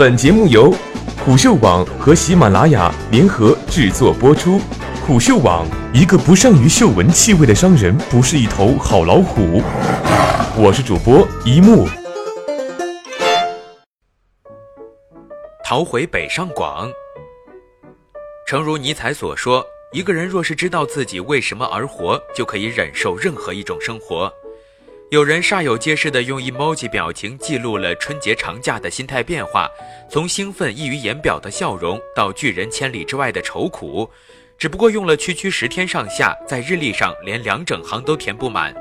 本节目由虎嗅网和喜马拉雅联合制作播出。虎嗅网：一个不善于嗅闻气味的商人，不是一头好老虎。我是主播一木。逃回北上广。诚如尼采所说，一个人若是知道自己为什么而活，就可以忍受任何一种生活。有人煞有介事地用 emoji 表情记录了春节长假的心态变化，从兴奋溢于言表的笑容到拒人千里之外的愁苦，只不过用了区区十天上下，在日历上连两整行都填不满。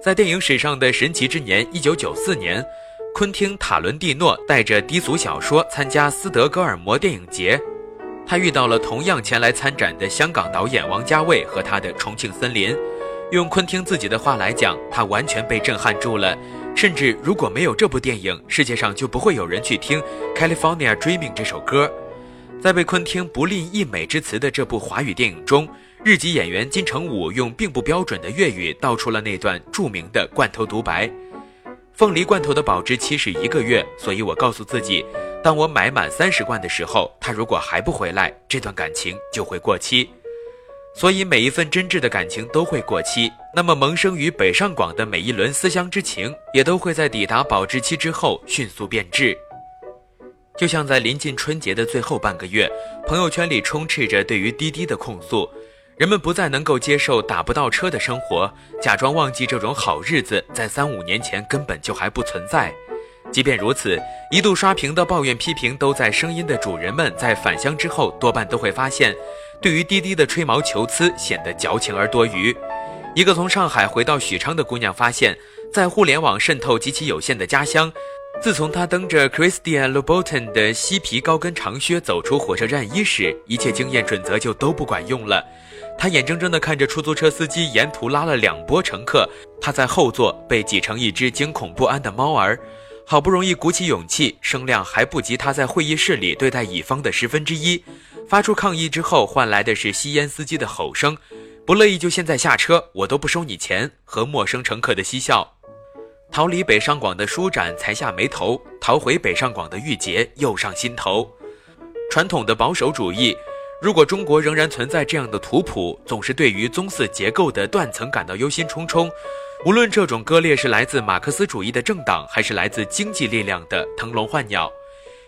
在电影史上的神奇之年1994年，昆汀·塔伦蒂诺带着低俗小说参加斯德哥尔摩电影节，他遇到了同样前来参展的香港导演王家卫和他的《重庆森林》。用昆汀自己的话来讲，他完全被震撼住了。甚至如果没有这部电影，世界上就不会有人去听《California Dreaming》这首歌。在被昆汀不吝溢美之词的这部华语电影中，日籍演员金城武用并不标准的粤语道出了那段著名的罐头独白：“凤梨罐头的保质期是一个月，所以我告诉自己，当我买满三十罐的时候，他如果还不回来，这段感情就会过期。”所以每一份真挚的感情都会过期，那么萌生于北上广的每一轮思乡之情，也都会在抵达保质期之后迅速变质。就像在临近春节的最后半个月，朋友圈里充斥着对于滴滴的控诉，人们不再能够接受打不到车的生活，假装忘记这种好日子在三五年前根本就还不存在。即便如此，一度刷屏的抱怨批评都在声音的主人们在返乡之后，多半都会发现。对于滴滴的吹毛求疵显得矫情而多余。一个从上海回到许昌的姑娘发现，在互联网渗透极其有限的家乡，自从她蹬着 Christian Louboutin 的西皮高跟长靴走出火车站伊始，一切经验准则就都不管用了。她眼睁睁地看着出租车司机沿途拉了两波乘客，她在后座被挤成一只惊恐不安的猫儿。好不容易鼓起勇气，声量还不及她在会议室里对待乙方的十分之一。发出抗议之后，换来的是吸烟司机的吼声：“不乐意就现在下车，我都不收你钱。”和陌生乘客的嬉笑。逃离北上广的舒展才下眉头，逃回北上广的郁结又上心头。传统的保守主义，如果中国仍然存在这样的图谱，总是对于宗祠结构的断层感到忧心忡忡。无论这种割裂是来自马克思主义的政党，还是来自经济力量的腾笼换鸟。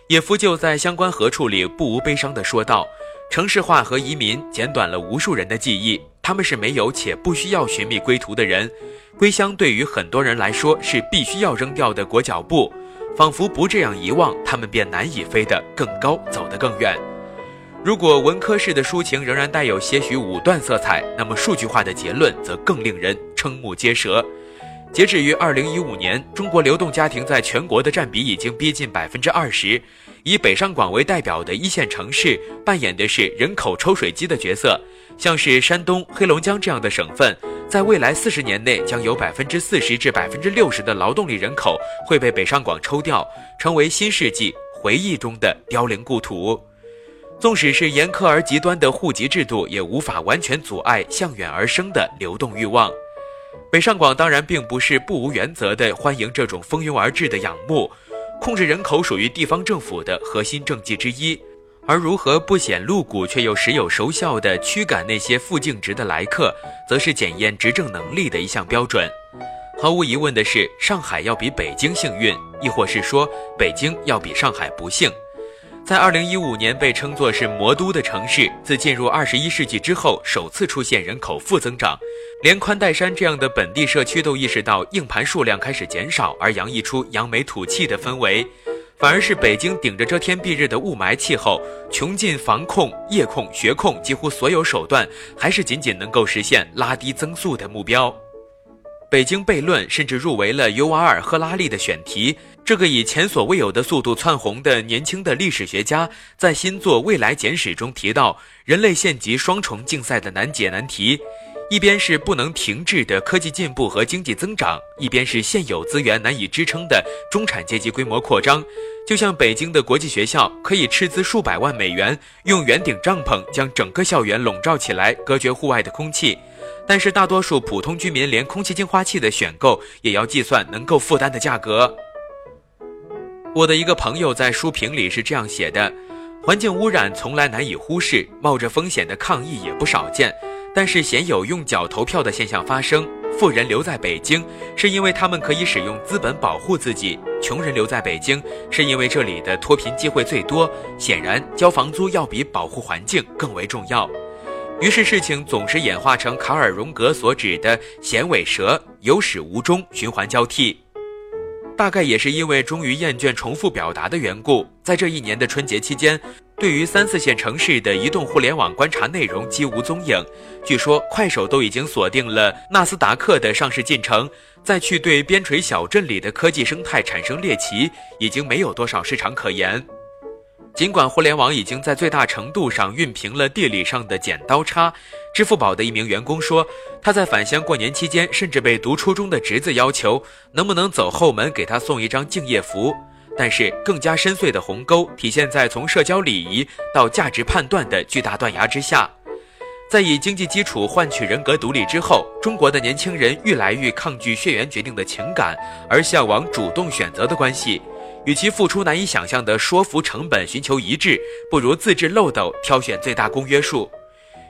野夫就在相关何处里不无悲伤地说道：“城市化和移民剪短了无数人的记忆，他们是没有且不需要寻觅归途的人。归乡对于很多人来说是必须要扔掉的裹脚布，仿佛不这样遗忘，他们便难以飞得更高，走得更远。如果文科式的抒情仍然带有些许武断色彩，那么数据化的结论则更令人瞠目结舌。”截止于二零一五年，中国流动家庭在全国的占比已经逼近百分之二十。以北上广为代表的一线城市，扮演的是人口抽水机的角色。像是山东、黑龙江这样的省份，在未来四十年内，将有百分之四十至百分之六十的劳动力人口会被北上广抽调，成为新世纪回忆中的凋零故土。纵使是严苛而极端的户籍制度，也无法完全阻碍向远而生的流动欲望。北上广当然并不是不无原则的欢迎这种蜂拥而至的仰慕，控制人口属于地方政府的核心政绩之一，而如何不显露骨却又时有熟效的驱赶那些负净值的来客，则是检验执政能力的一项标准。毫无疑问的是，上海要比北京幸运，亦或是说北京要比上海不幸。在二零一五年被称作是魔都的城市，自进入二十一世纪之后，首次出现人口负增长，连宽带山这样的本地社区都意识到硬盘数量开始减少，而洋溢出扬眉吐气的氛围。反而是北京顶着遮天蔽日的雾霾气候，穷尽防控、夜控、学控几乎所有手段，还是仅仅能够实现拉低增速的目标。北京悖论甚至入围了尤瓦尔·赫拉利的选题。这个以前所未有的速度窜红的年轻的历史学家，在新作《未来简史》中提到，人类县级双重竞赛的难解难题：一边是不能停滞的科技进步和经济增长，一边是现有资源难以支撑的中产阶级规模扩张。就像北京的国际学校，可以斥资数百万美元，用圆顶帐篷将整个校园笼罩起来，隔绝户外的空气。但是大多数普通居民连空气净化器的选购，也要计算能够负担的价格。我的一个朋友在书评里是这样写的：环境污染从来难以忽视，冒着风险的抗议也不少见，但是鲜有用脚投票的现象发生。富人留在北京，是因为他们可以使用资本保护自己；穷人留在北京，是因为这里的脱贫机会最多。显然，交房租要比保护环境更为重要。于是，事情总是演化成卡尔·荣格所指的“衔尾蛇”，有始无终，循环交替。大概也是因为终于厌倦重复表达的缘故，在这一年的春节期间。对于三四线城市的移动互联网观察内容几无踪影，据说快手都已经锁定了纳斯达克的上市进程，再去对边陲小镇里的科技生态产生猎奇，已经没有多少市场可言。尽管互联网已经在最大程度上熨平了地理上的剪刀差，支付宝的一名员工说，他在返乡过年期间，甚至被读初中的侄子要求能不能走后门给他送一张敬业福。但是更加深邃的鸿沟体现在从社交礼仪到价值判断的巨大断崖之下，在以经济基础换取人格独立之后，中国的年轻人愈来愈抗拒血缘决定的情感，而向往主动选择的关系。与其付出难以想象的说服成本寻求一致，不如自制漏斗挑选最大公约数。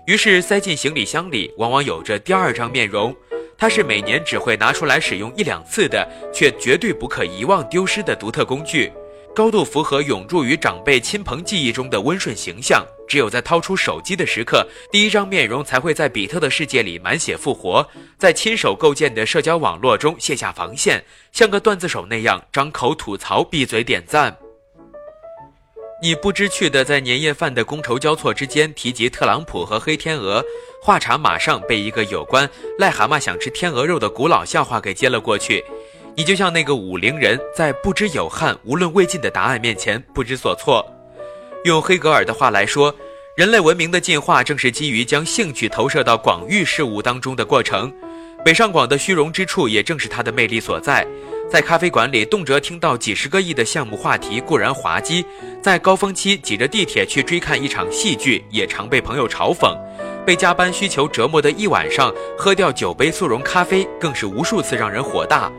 于是塞进行李箱里，往往有着第二张面容。它是每年只会拿出来使用一两次的，却绝对不可遗忘丢失的独特工具，高度符合永驻于长辈亲朋记忆中的温顺形象。只有在掏出手机的时刻，第一张面容才会在比特的世界里满血复活，在亲手构建的社交网络中卸下防线，像个段子手那样张口吐槽，闭嘴点赞。你不知趣的在年夜饭的觥筹交错之间提及特朗普和黑天鹅，话茬马上被一个有关癞蛤蟆想吃天鹅肉的古老笑话给接了过去。你就像那个武陵人在不知有汉无论魏晋的答案面前不知所措。用黑格尔的话来说，人类文明的进化正是基于将兴趣投射到广域事物当中的过程。北上广的虚荣之处也正是它的魅力所在。在咖啡馆里，动辄听到几十个亿的项目话题固然滑稽，在高峰期挤着地铁去追看一场戏剧，也常被朋友嘲讽。被加班需求折磨的一晚上，喝掉九杯速溶咖啡，更是无数次让人火大。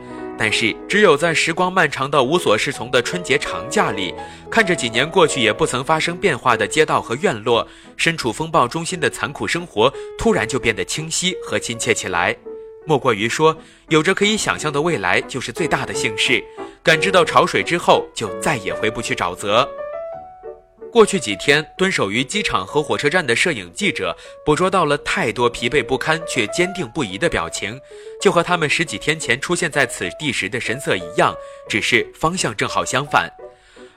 但是，只有在时光漫长到无所适从的春节长假里，看着几年过去也不曾发生变化的街道和院落，身处风暴中心的残酷生活，突然就变得清晰和亲切起来。莫过于说，有着可以想象的未来就是最大的幸事。感知到潮水之后，就再也回不去沼泽。过去几天，蹲守于机场和火车站的摄影记者捕捉到了太多疲惫不堪却坚定不移的表情，就和他们十几天前出现在此地时的神色一样，只是方向正好相反。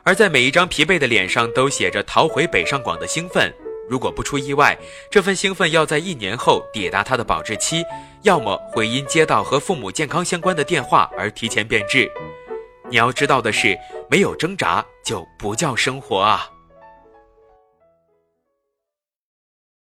而在每一张疲惫的脸上，都写着逃回北上广的兴奋。如果不出意外，这份兴奋要在一年后抵达它的保质期，要么会因接到和父母健康相关的电话而提前变质。你要知道的是，没有挣扎就不叫生活啊。